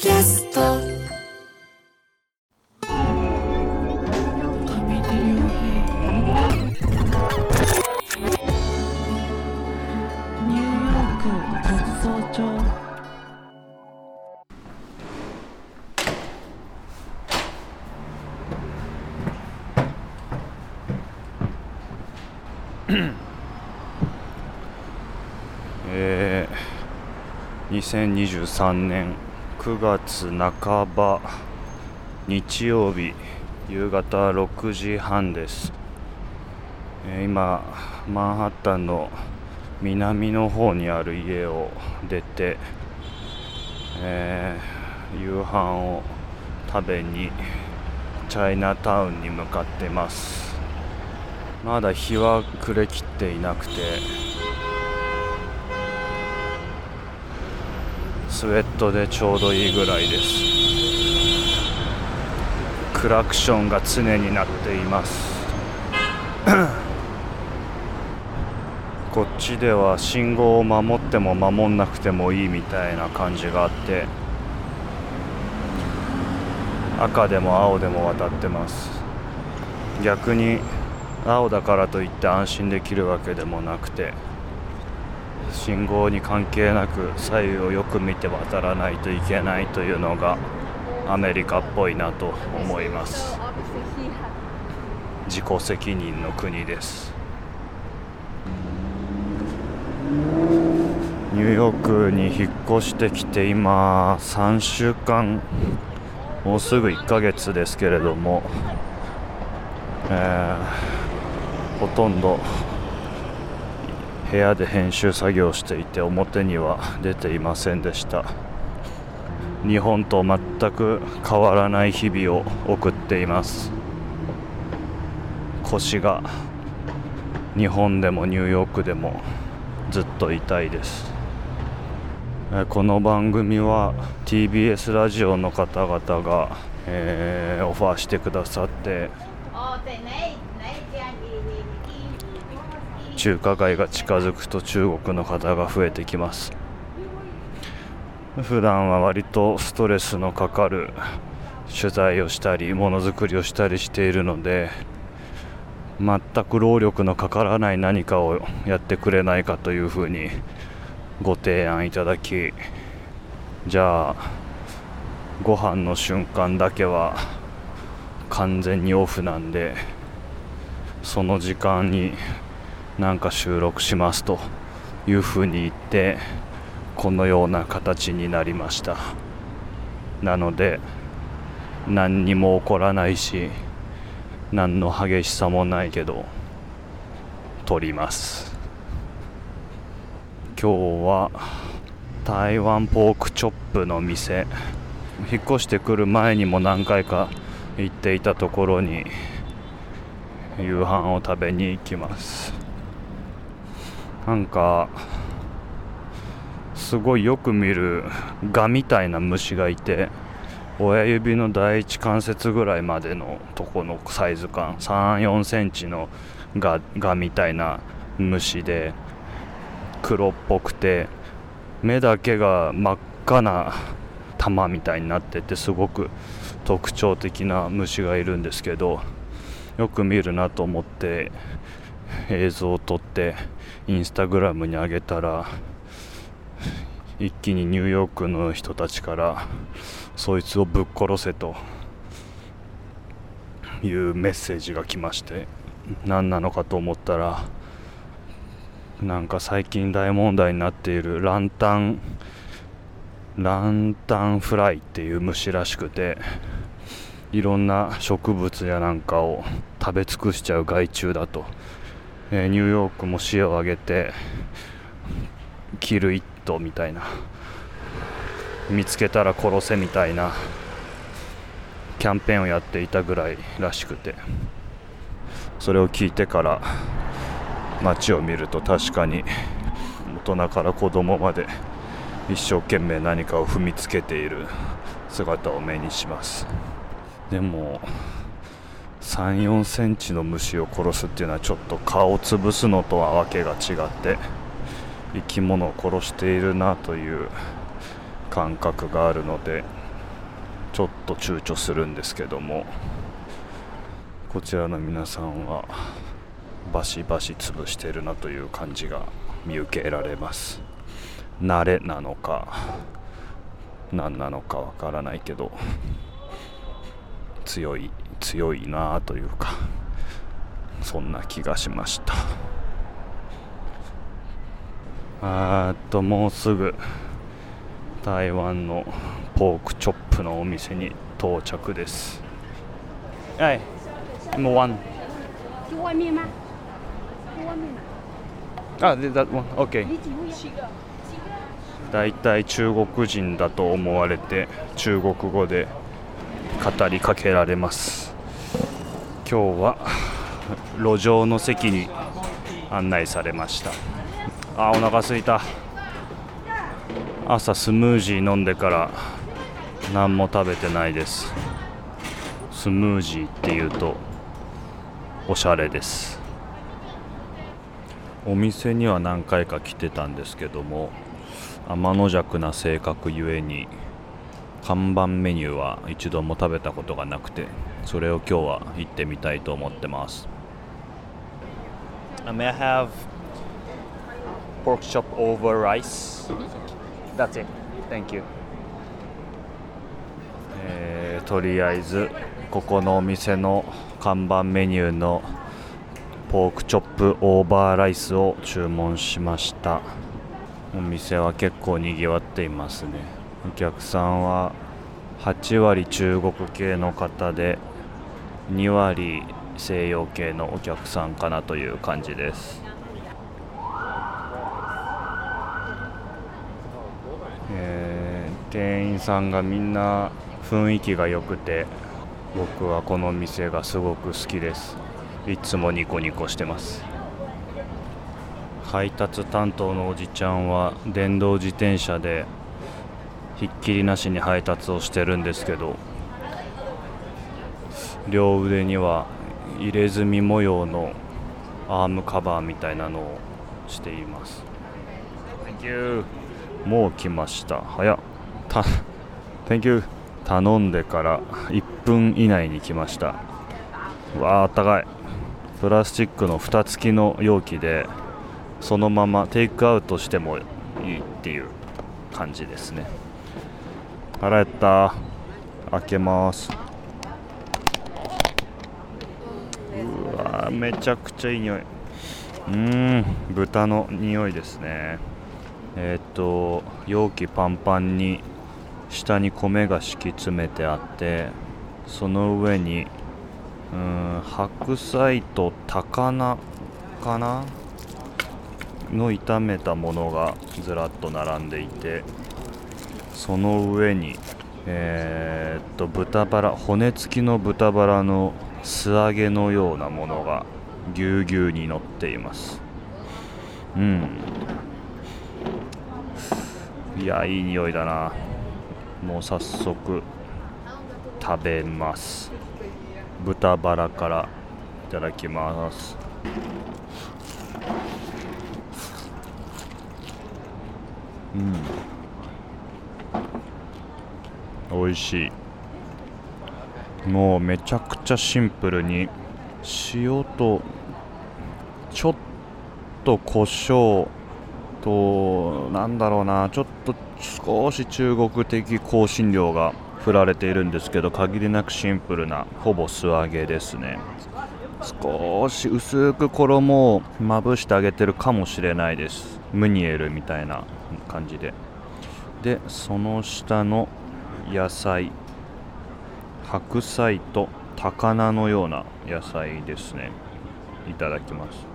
キャスト。ニューヨーク国葬町えー、2023年9月半ば日曜日夕方6時半です、えー今マンハッタンの南の方にある家を出て、えー夕飯を食べにチャイナタウンに向かってます。まだ日は暮れきっていなくてスウェットでちょうどいいぐらいです。クラクションが常になっています。こっちでは信号を守っても守んなくてもいいみたいな感じがあって赤でも青でも渡ってます。逆に青だからといって安心できるわけでもなくて信号に関係なく左右をよく見て渡らないといけないというのがアメリカっぽいなと思います。自己責任の国です。ニューヨークに引っ越してきて今3週間もうすぐ1ヶ月ですけれども、えーほとんど部屋で編集作業をしていて表には出ていませんでした。日本と全く変わらない日々を送っています。腰が日本でもニューヨークでもずっと痛いです。えこの番組は TBS ラジオの方々が、えーオファーしてくださって中華街が近づくと中国の方が増えてきます。普段は割とストレスのかかる取材をしたりものづくりをしたりしているので全く労力のかからない何かをやってくれないかというふうにご提案いただきじゃあご飯の瞬間だけは完全にオフなんでその時間になんか収録しますというふうに言ってこのような形になりました。なので何にも起こらないし何の激しさもないけど撮ります。今日は台湾ポークチョップの店引っ越してくる前にも何回か行っていたところに夕飯を食べに行きます。なんかすごいよく見るガみたいな虫がいて親指の第一関節ぐらいまでのとこのサイズ感3 4センチのガガみたいな虫で黒っぽくて目だけが真っ赤な玉みたいになっててすごく特徴的な虫がいるんですけどよく見るなと思って映像を撮ってインスタグラムに上げたら一気にニューヨークの人たちからそいつをぶっ殺せというメッセージが来まして何なのかと思ったらなんか最近大問題になっているランタンランタンフライっていう虫らしくていろんな植物やなんかを食べ尽くしちゃう害虫だと、えーニューヨークも市を挙げてキルイットみたいな見つけたら殺せみたいなキャンペーンをやっていたぐらいらしくてそれを聞いてから街を見ると確かに大人から子供まで一生懸命何かを踏みつけている姿を目にします。でも3 4センチの虫を殺すっていうのはちょっと顔を潰すのとはわけが違って生き物を殺しているなという感覚があるのでちょっと躊躇するんですけども。こちらの皆さんはバシバシ潰してるなという感じが見受けられます。慣れなのか何なのかわからないけど。強い強いなというかそんな気がしましたあーっともうすぐ台湾のポークチョップのお店に到着ですはいもうワン去外面吗？去外面买。あ、で、OK 你几位？七个。大体中国人だと思われて中国語で語りかけられます。今日は路上の席に案内されました。あお腹すいた。朝スムージー飲んでから何も食べてないです。スムージーっていうとおしゃれです。お店には何回か来てたんですけども天の弱な性格ゆえに看板メニューは一度も食べたことがなくてそれを今日は行ってみたいと思ってます May have pork chop over rice? That's it. Thank you. えーとりあえずここのお店の看板メニューのポークチョップオーバーライスを注文しましたお店は結構にぎわっていますねお客さんは8割中国系の方で2割西洋系のお客さんかなという感じです。えー店員さんがみんな雰囲気が良くて僕はこの店がすごく好きです。いつもニコニコしてます。配達担当のおじちゃんは電動自転車でひっきりなしに配達をしてるんですけど両腕には入れ墨模様のアームカバーみたいなのをしています。Thank you. もう来ました。早っ。た Thank you. 頼んでから1分以内に来ました。うわああったかい。プラスチックの蓋付きの容器でそのままテイクアウトしてもいいっていう感じですね腹減った。開けます。うわめちゃくちゃいい匂い。うーん豚の匂いですね。えーっと容器パンパンに下に米が敷き詰めてあってその上にうーん白菜と高菜かな？の炒めたものがずらっと並んでいてその上にえーっと豚バラ骨付きの豚バラの素揚げのようなものがぎゅうぎゅうに乗っています。うん。いやいい匂いだな。もう早速食べます。豚バラからいただきます。うん。美味しい。もうめちゃくちゃシンプルに塩とちょっと胡椒となんだろうなちょっと少し中国的香辛料が振られているんですけど限りなくシンプルなほぼ素揚げですね。少し薄く衣をまぶしてあげてるかもしれないです。ムニエルみたいな感じで。でその下の野菜白菜と高菜のような野菜ですね。いただきます。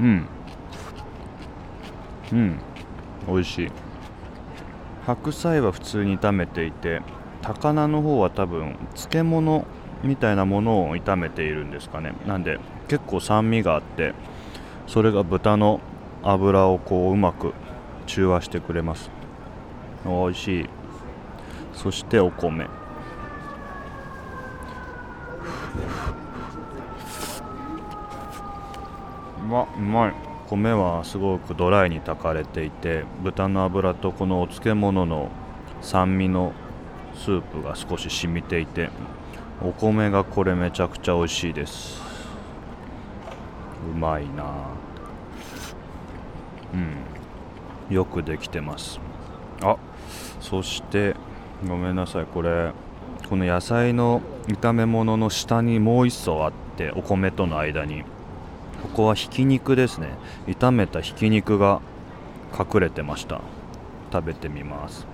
うん。うん。美味しい。白菜は普通に炒めていて高菜の方は多分漬物みたいなものを炒めているんですかね。なんで結構酸味があってそれが豚の脂をこううまく中和してくれます。美味しい。そしてお米。うまうまい。米はすごくドライに炊かれていて豚の脂とこのお漬物の酸味のスープが少し染みていてお米がこれめちゃくちゃ美味しいです。うまいなうんよくできてます。あそしてごめんなさい。これこの野菜の炒め物の下にもう一層あってお米との間に。ここはひき肉ですね。炒めたひき肉が隠れてました。食べてみます。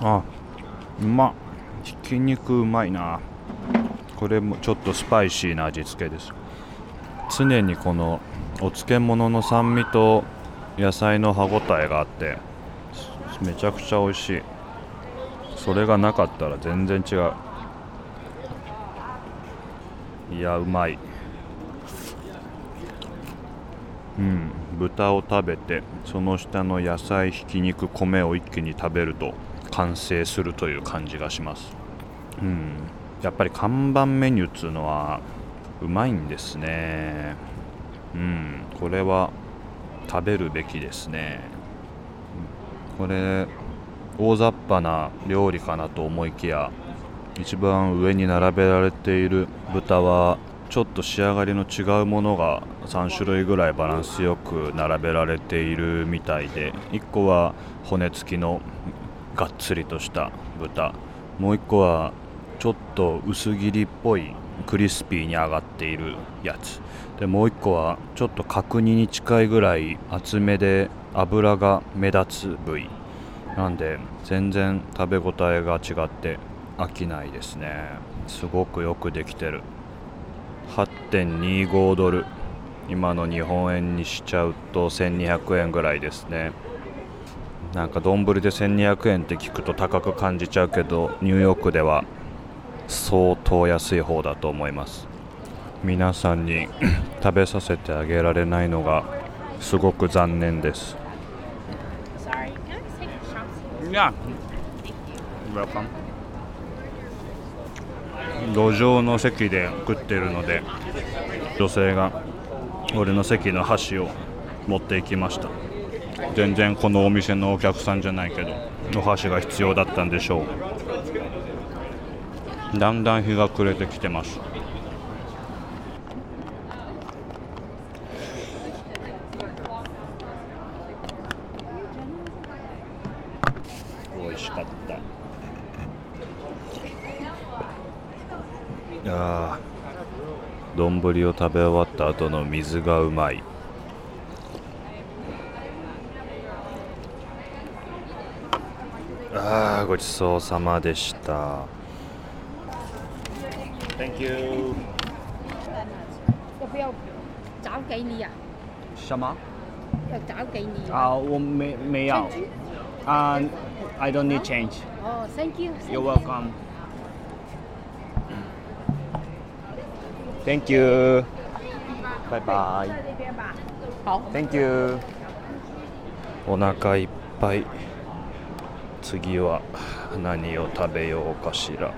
あうま。っひき肉うまいな。これもちょっとスパイシーな味付けです。常にこのお漬物の酸味と野菜の歯ごたえがあってめちゃくちゃ美味しい。それがなかったら全然違う。いやうまい。うん。豚を食べてその下の野菜ひき肉米を一気に食べると完成するという感じがします。うん。やっぱり看板メニューっつうのはうまいんですね。うんこれは食べるべきですね。これ大雑把な料理かなと思いきや一番上に並べられている豚はちょっと仕上がりの違うものが3種類ぐらいバランスよく並べられているみたいで1個は骨付きのがっつりとした豚。もう1個はちょっと薄切りっぽいクリスピーに上がっているやつ。でもう1個はちょっと角煮に近いぐらい厚めで脂が目立つ部位。なんで全然食べ応えが違って飽きないですね。すごくよくできてる。8.25ドル。今の日本円にしちゃうと1200円ぐらいですね。なんか丼で1200円って聞くと高く感じちゃうけどニューヨークでは相当安い方だと思います。皆さんに 食べさせてあげられないのがすごく残念です。路上の席で食ってるので女性が俺の席の箸を持っていきました。全然このお店のお客さんじゃないけどお箸が必要だったんでしょうだんだん日が暮れてきてます。美味しかった。いやー丼を食べ終わった後の水がうまい。あーごちそうさまでした Thank you 要不要找给你呀、什么？要找给你啊，我没没有。啊、i don't need change. 哦，Thank you。You're welcome. Thank you. Bye bye. 在这边吧。好。Thank you. お腹いっぱい次は何を食べようかしら